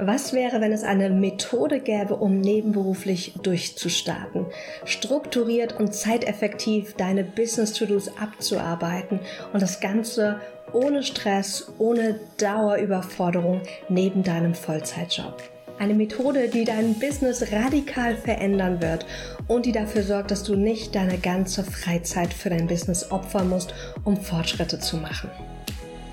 Was wäre, wenn es eine Methode gäbe, um nebenberuflich durchzustarten, strukturiert und zeiteffektiv deine Business-To-Dos abzuarbeiten und das Ganze ohne Stress, ohne Dauerüberforderung neben deinem Vollzeitjob? Eine Methode, die dein Business radikal verändern wird und die dafür sorgt, dass du nicht deine ganze Freizeit für dein Business opfern musst, um Fortschritte zu machen.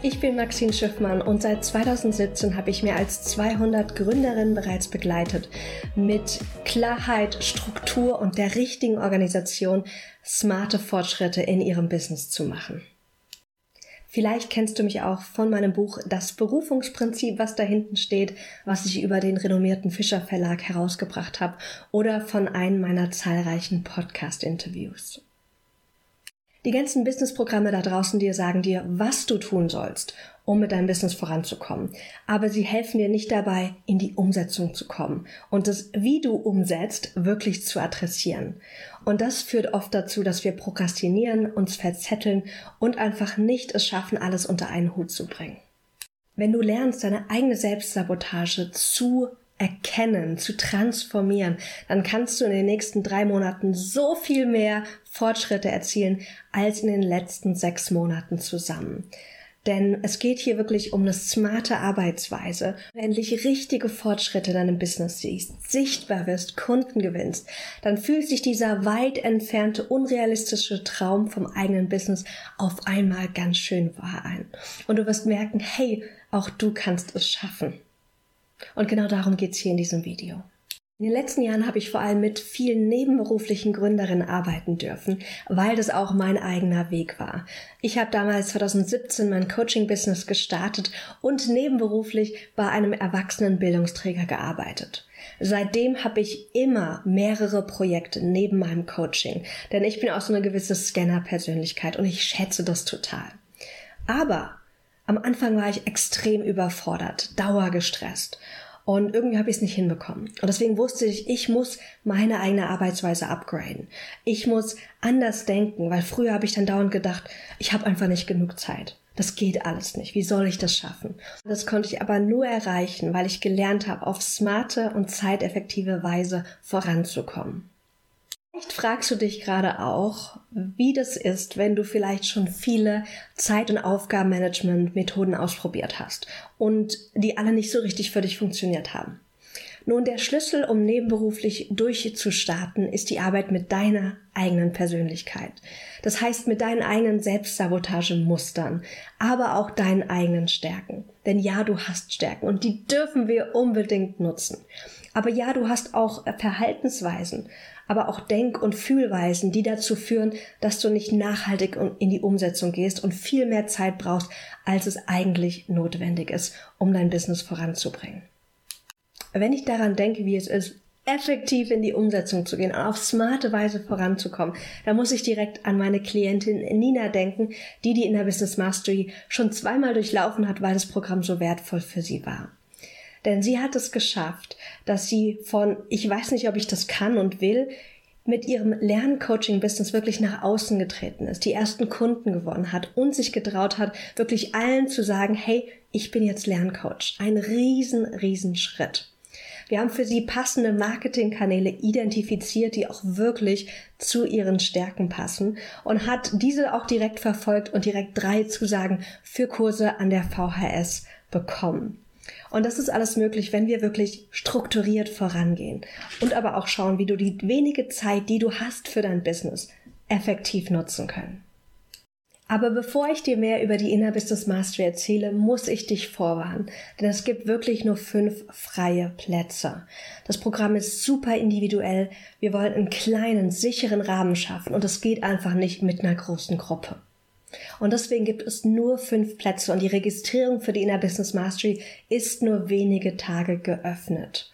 Ich bin Maxine Schiffmann und seit 2017 habe ich mehr als 200 Gründerinnen bereits begleitet, mit Klarheit, Struktur und der richtigen Organisation smarte Fortschritte in ihrem Business zu machen. Vielleicht kennst du mich auch von meinem Buch Das Berufungsprinzip, was da hinten steht, was ich über den renommierten Fischer Verlag herausgebracht habe, oder von einem meiner zahlreichen Podcast-Interviews. Die ganzen Businessprogramme da draußen dir sagen dir, was du tun sollst, um mit deinem Business voranzukommen. Aber sie helfen dir nicht dabei, in die Umsetzung zu kommen und das, wie du umsetzt, wirklich zu adressieren. Und das führt oft dazu, dass wir prokrastinieren, uns verzetteln und einfach nicht es schaffen, alles unter einen Hut zu bringen. Wenn du lernst, deine eigene Selbstsabotage zu erkennen, zu transformieren, dann kannst du in den nächsten drei Monaten so viel mehr Fortschritte erzielen als in den letzten sechs Monaten zusammen. Denn es geht hier wirklich um eine smarte Arbeitsweise. Wenn endlich richtige Fortschritte in deinem Business siehst, sichtbar wirst, Kunden gewinnst, dann fühlt sich dieser weit entfernte, unrealistische Traum vom eigenen Business auf einmal ganz schön wahr ein. Und du wirst merken, hey, auch du kannst es schaffen. Und genau darum geht's hier in diesem Video. In den letzten Jahren habe ich vor allem mit vielen nebenberuflichen Gründerinnen arbeiten dürfen, weil das auch mein eigener Weg war. Ich habe damals 2017 mein Coaching-Business gestartet und nebenberuflich bei einem erwachsenen Bildungsträger gearbeitet. Seitdem habe ich immer mehrere Projekte neben meinem Coaching, denn ich bin auch so eine gewisse Scanner-Persönlichkeit und ich schätze das total. Aber am Anfang war ich extrem überfordert, dauergestresst. Und irgendwie habe ich es nicht hinbekommen. Und deswegen wusste ich, ich muss meine eigene Arbeitsweise upgraden. Ich muss anders denken, weil früher habe ich dann dauernd gedacht, ich habe einfach nicht genug Zeit. Das geht alles nicht. Wie soll ich das schaffen? Das konnte ich aber nur erreichen, weil ich gelernt habe, auf smarte und zeiteffektive Weise voranzukommen. Vielleicht fragst du dich gerade auch, wie das ist, wenn du vielleicht schon viele Zeit- und Aufgabenmanagement-Methoden ausprobiert hast und die alle nicht so richtig für dich funktioniert haben. Nun, der Schlüssel, um nebenberuflich durchzustarten, ist die Arbeit mit deiner eigenen Persönlichkeit. Das heißt, mit deinen eigenen Selbstsabotagemustern, aber auch deinen eigenen Stärken. Denn ja, du hast Stärken und die dürfen wir unbedingt nutzen. Aber ja, du hast auch Verhaltensweisen, aber auch Denk- und Fühlweisen, die dazu führen, dass du nicht nachhaltig in die Umsetzung gehst und viel mehr Zeit brauchst, als es eigentlich notwendig ist, um dein Business voranzubringen. Wenn ich daran denke, wie es ist, effektiv in die Umsetzung zu gehen und auf smarte Weise voranzukommen, da muss ich direkt an meine Klientin Nina denken, die die in der Business Mastery schon zweimal durchlaufen hat, weil das Programm so wertvoll für sie war. Denn sie hat es geschafft, dass sie von, ich weiß nicht, ob ich das kann und will, mit ihrem Lerncoaching-Business wirklich nach außen getreten ist, die ersten Kunden gewonnen hat und sich getraut hat, wirklich allen zu sagen, hey, ich bin jetzt Lerncoach. Ein riesen, riesen Schritt. Wir haben für sie passende Marketingkanäle identifiziert, die auch wirklich zu ihren Stärken passen und hat diese auch direkt verfolgt und direkt drei Zusagen für Kurse an der VHS bekommen. Und das ist alles möglich, wenn wir wirklich strukturiert vorangehen und aber auch schauen, wie du die wenige Zeit, die du hast für dein Business, effektiv nutzen können. Aber bevor ich dir mehr über die Inner Business Mastery erzähle, muss ich dich vorwarnen, denn es gibt wirklich nur fünf freie Plätze. Das Programm ist super individuell. Wir wollen einen kleinen, sicheren Rahmen schaffen und es geht einfach nicht mit einer großen Gruppe. Und deswegen gibt es nur fünf Plätze und die Registrierung für die Inner Business Mastery ist nur wenige Tage geöffnet.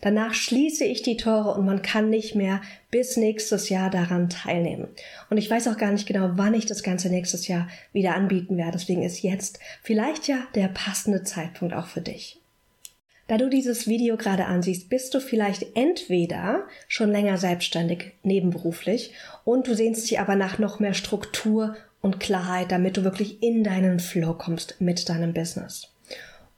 Danach schließe ich die Tore und man kann nicht mehr bis nächstes Jahr daran teilnehmen. Und ich weiß auch gar nicht genau, wann ich das Ganze nächstes Jahr wieder anbieten werde. Deswegen ist jetzt vielleicht ja der passende Zeitpunkt auch für dich. Da du dieses Video gerade ansiehst, bist du vielleicht entweder schon länger selbstständig, nebenberuflich und du sehnst dich aber nach noch mehr Struktur und Klarheit, damit du wirklich in deinen Flow kommst mit deinem Business.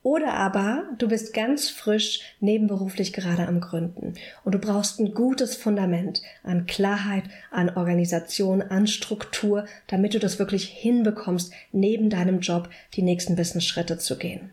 Oder aber du bist ganz frisch nebenberuflich gerade am Gründen und du brauchst ein gutes Fundament an Klarheit, an Organisation, an Struktur, damit du das wirklich hinbekommst, neben deinem Job die nächsten Business-Schritte zu gehen.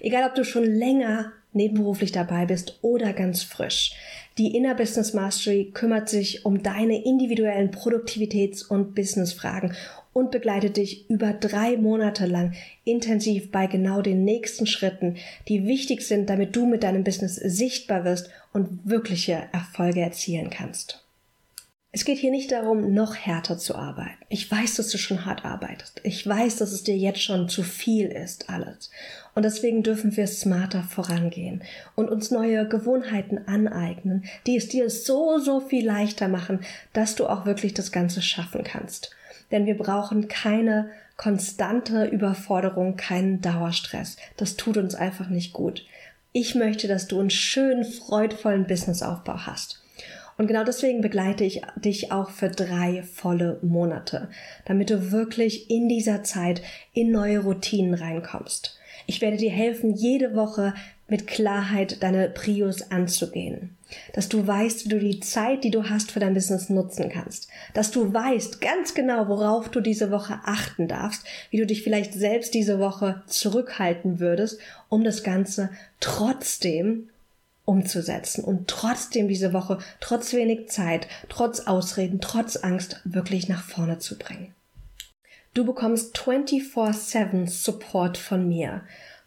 Egal, ob du schon länger nebenberuflich dabei bist oder ganz frisch. Die Inner Business Mastery kümmert sich um deine individuellen Produktivitäts- und Businessfragen und begleitet dich über drei Monate lang intensiv bei genau den nächsten Schritten, die wichtig sind, damit du mit deinem Business sichtbar wirst und wirkliche Erfolge erzielen kannst. Es geht hier nicht darum, noch härter zu arbeiten. Ich weiß, dass du schon hart arbeitest. Ich weiß, dass es dir jetzt schon zu viel ist, alles. Und deswegen dürfen wir smarter vorangehen und uns neue Gewohnheiten aneignen, die es dir so, so viel leichter machen, dass du auch wirklich das Ganze schaffen kannst. Denn wir brauchen keine konstante Überforderung, keinen Dauerstress. Das tut uns einfach nicht gut. Ich möchte, dass du einen schönen, freudvollen Businessaufbau hast. Und genau deswegen begleite ich dich auch für drei volle Monate, damit du wirklich in dieser Zeit in neue Routinen reinkommst. Ich werde dir helfen, jede Woche mit Klarheit deine Prios anzugehen. Dass du weißt, wie du die Zeit, die du hast für dein Business nutzen kannst. Dass du weißt ganz genau, worauf du diese Woche achten darfst, wie du dich vielleicht selbst diese Woche zurückhalten würdest, um das Ganze trotzdem umzusetzen und trotzdem diese Woche, trotz wenig Zeit, trotz Ausreden, trotz Angst wirklich nach vorne zu bringen. Du bekommst 24-7 Support von mir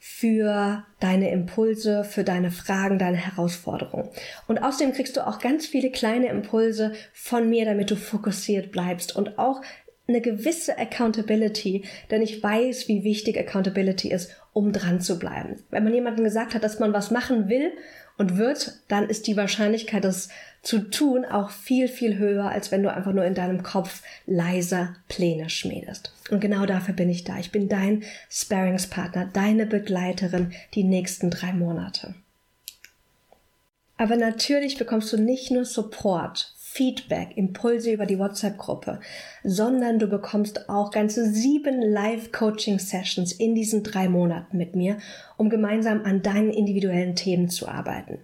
für deine Impulse, für deine Fragen, deine Herausforderungen. Und außerdem kriegst du auch ganz viele kleine Impulse von mir, damit du fokussiert bleibst und auch eine gewisse Accountability, denn ich weiß, wie wichtig Accountability ist, um dran zu bleiben. Wenn man jemandem gesagt hat, dass man was machen will und wird, dann ist die Wahrscheinlichkeit, das zu tun, auch viel, viel höher, als wenn du einfach nur in deinem Kopf leiser Pläne schmiedest. Und genau dafür bin ich da. Ich bin dein Sparingspartner, deine Begleiterin die nächsten drei Monate. Aber natürlich bekommst du nicht nur Support, Feedback, Impulse über die WhatsApp-Gruppe, sondern du bekommst auch ganze sieben Live-Coaching-Sessions in diesen drei Monaten mit mir, um gemeinsam an deinen individuellen Themen zu arbeiten.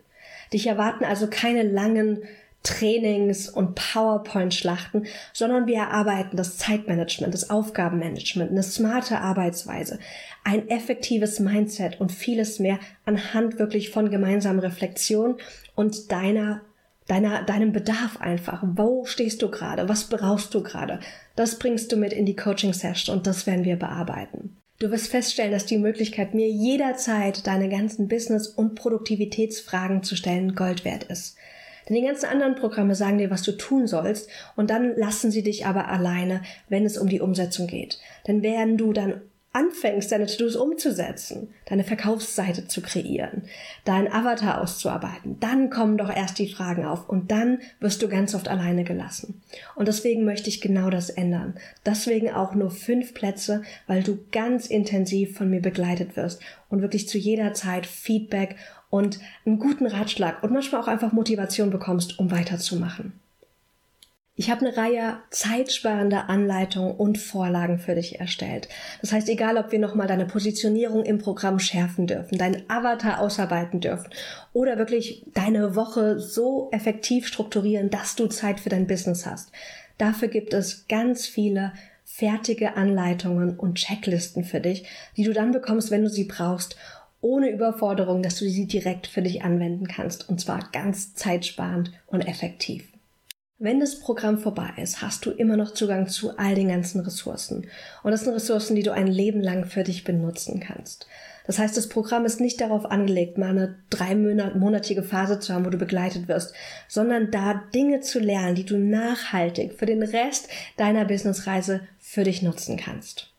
Dich erwarten also keine langen Trainings und PowerPoint-Schlachten, sondern wir erarbeiten das Zeitmanagement, das Aufgabenmanagement, eine smarte Arbeitsweise, ein effektives Mindset und vieles mehr anhand wirklich von gemeinsamen Reflexion und deiner deiner, deinem Bedarf einfach. Wo stehst du gerade? Was brauchst du gerade? Das bringst du mit in die Coaching-Session und das werden wir bearbeiten. Du wirst feststellen, dass die Möglichkeit, mir jederzeit deine ganzen Business- und Produktivitätsfragen zu stellen, Gold wert ist. Denn die ganzen anderen Programme sagen dir, was du tun sollst, und dann lassen sie dich aber alleine, wenn es um die Umsetzung geht. Denn werden du dann anfängst, deine To-Dos umzusetzen, deine Verkaufsseite zu kreieren, deinen Avatar auszuarbeiten, dann kommen doch erst die Fragen auf und dann wirst du ganz oft alleine gelassen. Und deswegen möchte ich genau das ändern. Deswegen auch nur fünf Plätze, weil du ganz intensiv von mir begleitet wirst und wirklich zu jeder Zeit Feedback und einen guten Ratschlag und manchmal auch einfach Motivation bekommst, um weiterzumachen. Ich habe eine Reihe zeitsparender Anleitungen und Vorlagen für dich erstellt. Das heißt, egal ob wir nochmal deine Positionierung im Programm schärfen dürfen, deinen Avatar ausarbeiten dürfen oder wirklich deine Woche so effektiv strukturieren, dass du Zeit für dein Business hast. Dafür gibt es ganz viele fertige Anleitungen und Checklisten für dich, die du dann bekommst, wenn du sie brauchst, ohne Überforderung, dass du sie direkt für dich anwenden kannst und zwar ganz zeitsparend und effektiv. Wenn das Programm vorbei ist, hast du immer noch Zugang zu all den ganzen Ressourcen. Und das sind Ressourcen, die du ein Leben lang für dich benutzen kannst. Das heißt, das Programm ist nicht darauf angelegt, mal eine dreimonatige Phase zu haben, wo du begleitet wirst, sondern da Dinge zu lernen, die du nachhaltig für den Rest deiner Businessreise für dich nutzen kannst.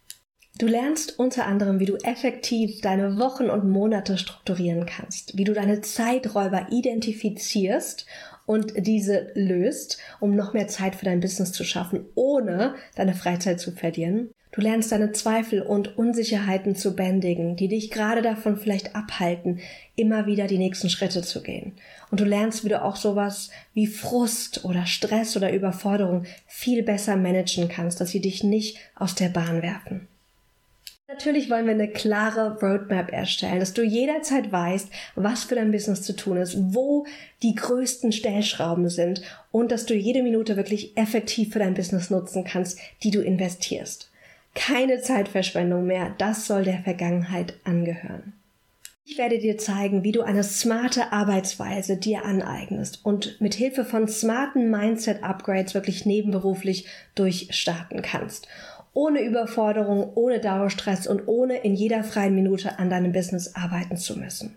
Du lernst unter anderem, wie du effektiv deine Wochen und Monate strukturieren kannst, wie du deine Zeiträuber identifizierst und diese löst, um noch mehr Zeit für dein Business zu schaffen, ohne deine Freizeit zu verlieren. Du lernst deine Zweifel und Unsicherheiten zu bändigen, die dich gerade davon vielleicht abhalten, immer wieder die nächsten Schritte zu gehen. Und du lernst, wie du auch sowas wie Frust oder Stress oder Überforderung viel besser managen kannst, dass sie dich nicht aus der Bahn werfen. Natürlich wollen wir eine klare Roadmap erstellen, dass du jederzeit weißt, was für dein Business zu tun ist, wo die größten Stellschrauben sind und dass du jede Minute wirklich effektiv für dein Business nutzen kannst, die du investierst. Keine Zeitverschwendung mehr, das soll der Vergangenheit angehören. Ich werde dir zeigen, wie du eine smarte Arbeitsweise dir aneignest und mit Hilfe von smarten Mindset Upgrades wirklich nebenberuflich durchstarten kannst ohne Überforderung, ohne Dauerstress und ohne in jeder freien Minute an deinem Business arbeiten zu müssen.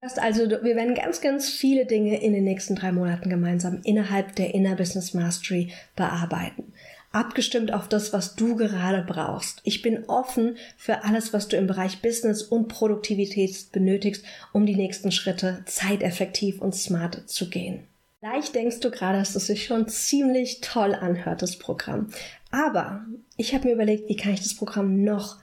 Das also, wir werden ganz, ganz viele Dinge in den nächsten drei Monaten gemeinsam innerhalb der Inner Business Mastery bearbeiten. Abgestimmt auf das, was du gerade brauchst. Ich bin offen für alles, was du im Bereich Business und Produktivität benötigst, um die nächsten Schritte zeiteffektiv und smart zu gehen. Vielleicht denkst du gerade, dass es sich schon ziemlich toll anhört, das Programm. Aber ich habe mir überlegt, wie kann ich das Programm noch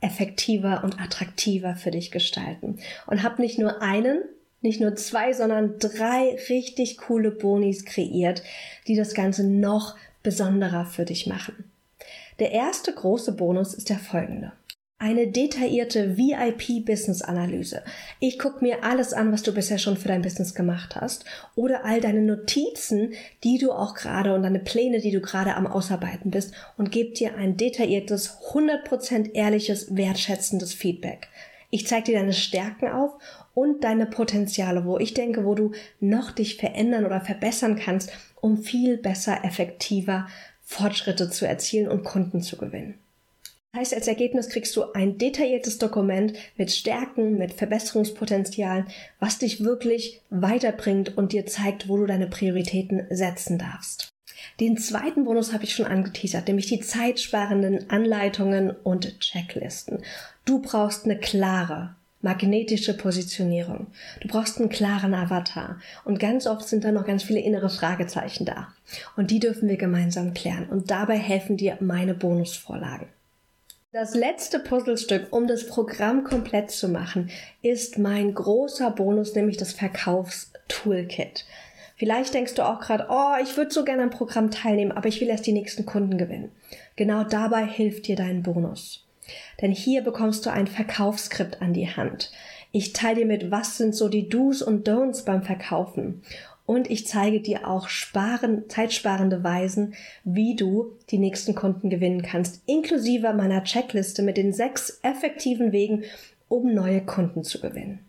effektiver und attraktiver für dich gestalten. Und habe nicht nur einen, nicht nur zwei, sondern drei richtig coole Bonis kreiert, die das Ganze noch besonderer für dich machen. Der erste große Bonus ist der folgende eine detaillierte VIP-Business-Analyse. Ich gucke mir alles an, was du bisher schon für dein Business gemacht hast oder all deine Notizen, die du auch gerade und deine Pläne, die du gerade am Ausarbeiten bist und gebe dir ein detailliertes, 100% ehrliches, wertschätzendes Feedback. Ich zeige dir deine Stärken auf und deine Potenziale, wo ich denke, wo du noch dich verändern oder verbessern kannst, um viel besser, effektiver Fortschritte zu erzielen und Kunden zu gewinnen. Heißt, als Ergebnis kriegst du ein detailliertes Dokument mit Stärken, mit Verbesserungspotenzialen, was dich wirklich weiterbringt und dir zeigt, wo du deine Prioritäten setzen darfst. Den zweiten Bonus habe ich schon angeteasert, nämlich die zeitsparenden Anleitungen und Checklisten. Du brauchst eine klare, magnetische Positionierung. Du brauchst einen klaren Avatar. Und ganz oft sind da noch ganz viele innere Fragezeichen da. Und die dürfen wir gemeinsam klären. Und dabei helfen dir meine Bonusvorlagen. Das letzte Puzzlestück, um das Programm komplett zu machen, ist mein großer Bonus, nämlich das Verkaufstoolkit. Vielleicht denkst du auch gerade, oh, ich würde so gerne am Programm teilnehmen, aber ich will erst die nächsten Kunden gewinnen. Genau dabei hilft dir dein Bonus. Denn hier bekommst du ein Verkaufsskript an die Hand. Ich teile dir mit, was sind so die Do's und Don'ts beim Verkaufen und ich zeige dir auch sparen, zeitsparende Weisen, wie du die nächsten Kunden gewinnen kannst, inklusive meiner Checkliste mit den sechs effektiven Wegen, um neue Kunden zu gewinnen.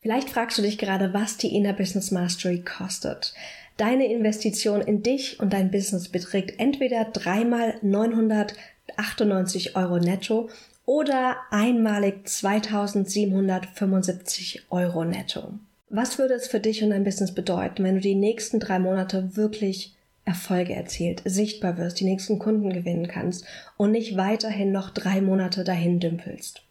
Vielleicht fragst du dich gerade, was die Inner Business Mastery kostet. Deine Investition in dich und dein Business beträgt entweder dreimal 998 Euro netto oder einmalig 2775 Euro netto. Was würde es für dich und dein Business bedeuten, wenn du die nächsten drei Monate wirklich Erfolge erzielt, sichtbar wirst, die nächsten Kunden gewinnen kannst und nicht weiterhin noch drei Monate dahin dümpelst?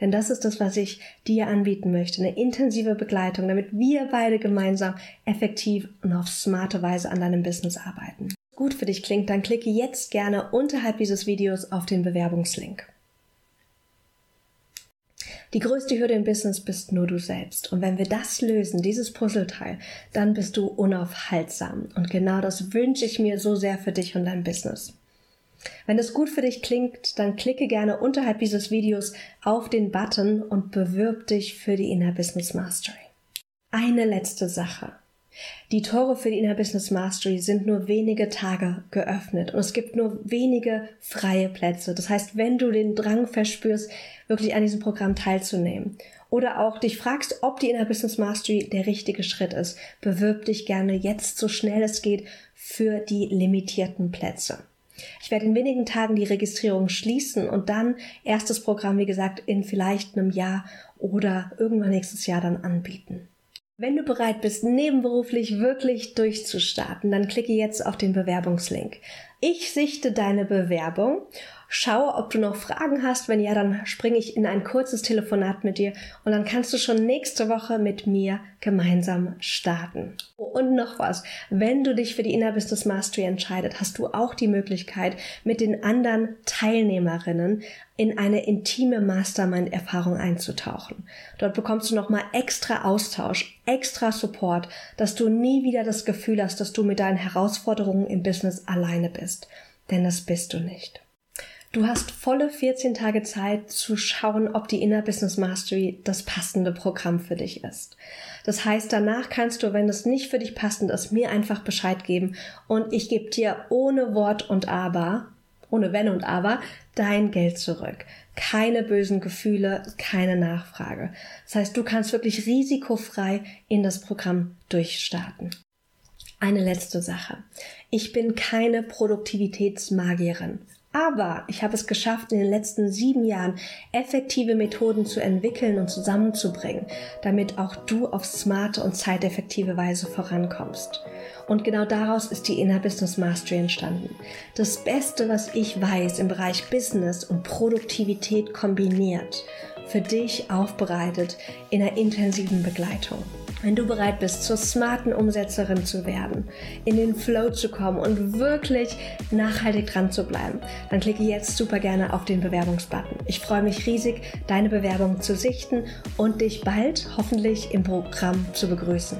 Denn das ist das, was ich dir anbieten möchte. Eine intensive Begleitung, damit wir beide gemeinsam effektiv und auf smarte Weise an deinem Business arbeiten. Gut für dich klingt, dann klicke jetzt gerne unterhalb dieses Videos auf den Bewerbungslink. Die größte Hürde im Business bist nur du selbst. Und wenn wir das lösen, dieses Puzzleteil, dann bist du unaufhaltsam. Und genau das wünsche ich mir so sehr für dich und dein Business. Wenn es gut für dich klingt, dann klicke gerne unterhalb dieses Videos auf den Button und bewirb dich für die Inner Business Mastery. Eine letzte Sache. Die Tore für die Inner Business Mastery sind nur wenige Tage geöffnet und es gibt nur wenige freie Plätze. Das heißt, wenn du den Drang verspürst, wirklich an diesem Programm teilzunehmen oder auch dich fragst, ob die Inner Business Mastery der richtige Schritt ist, bewirb dich gerne jetzt so schnell es geht für die limitierten Plätze. Ich werde in wenigen Tagen die Registrierung schließen und dann erstes Programm, wie gesagt, in vielleicht einem Jahr oder irgendwann nächstes Jahr dann anbieten. Wenn du bereit bist, nebenberuflich wirklich durchzustarten, dann klicke jetzt auf den Bewerbungslink. Ich sichte deine Bewerbung Schaue, ob du noch Fragen hast. Wenn ja, dann springe ich in ein kurzes Telefonat mit dir und dann kannst du schon nächste Woche mit mir gemeinsam starten. Und noch was. Wenn du dich für die Inner Business Mastery entscheidet, hast du auch die Möglichkeit, mit den anderen Teilnehmerinnen in eine intime Mastermind-Erfahrung einzutauchen. Dort bekommst du nochmal extra Austausch, extra Support, dass du nie wieder das Gefühl hast, dass du mit deinen Herausforderungen im Business alleine bist. Denn das bist du nicht. Du hast volle 14 Tage Zeit zu schauen, ob die Inner Business Mastery das passende Programm für dich ist. Das heißt, danach kannst du, wenn es nicht für dich passend ist, mir einfach Bescheid geben und ich gebe dir ohne Wort und Aber, ohne Wenn und Aber, dein Geld zurück. Keine bösen Gefühle, keine Nachfrage. Das heißt, du kannst wirklich risikofrei in das Programm durchstarten. Eine letzte Sache. Ich bin keine Produktivitätsmagierin. Aber ich habe es geschafft, in den letzten sieben Jahren effektive Methoden zu entwickeln und zusammenzubringen, damit auch du auf smarte und zeiteffektive Weise vorankommst. Und genau daraus ist die Inner Business Mastery entstanden. Das Beste, was ich weiß im Bereich Business und Produktivität kombiniert, für dich aufbereitet in einer intensiven Begleitung. Wenn du bereit bist, zur smarten Umsetzerin zu werden, in den Flow zu kommen und wirklich nachhaltig dran zu bleiben, dann klicke jetzt super gerne auf den Bewerbungsbutton. Ich freue mich riesig, deine Bewerbung zu sichten und dich bald hoffentlich im Programm zu begrüßen.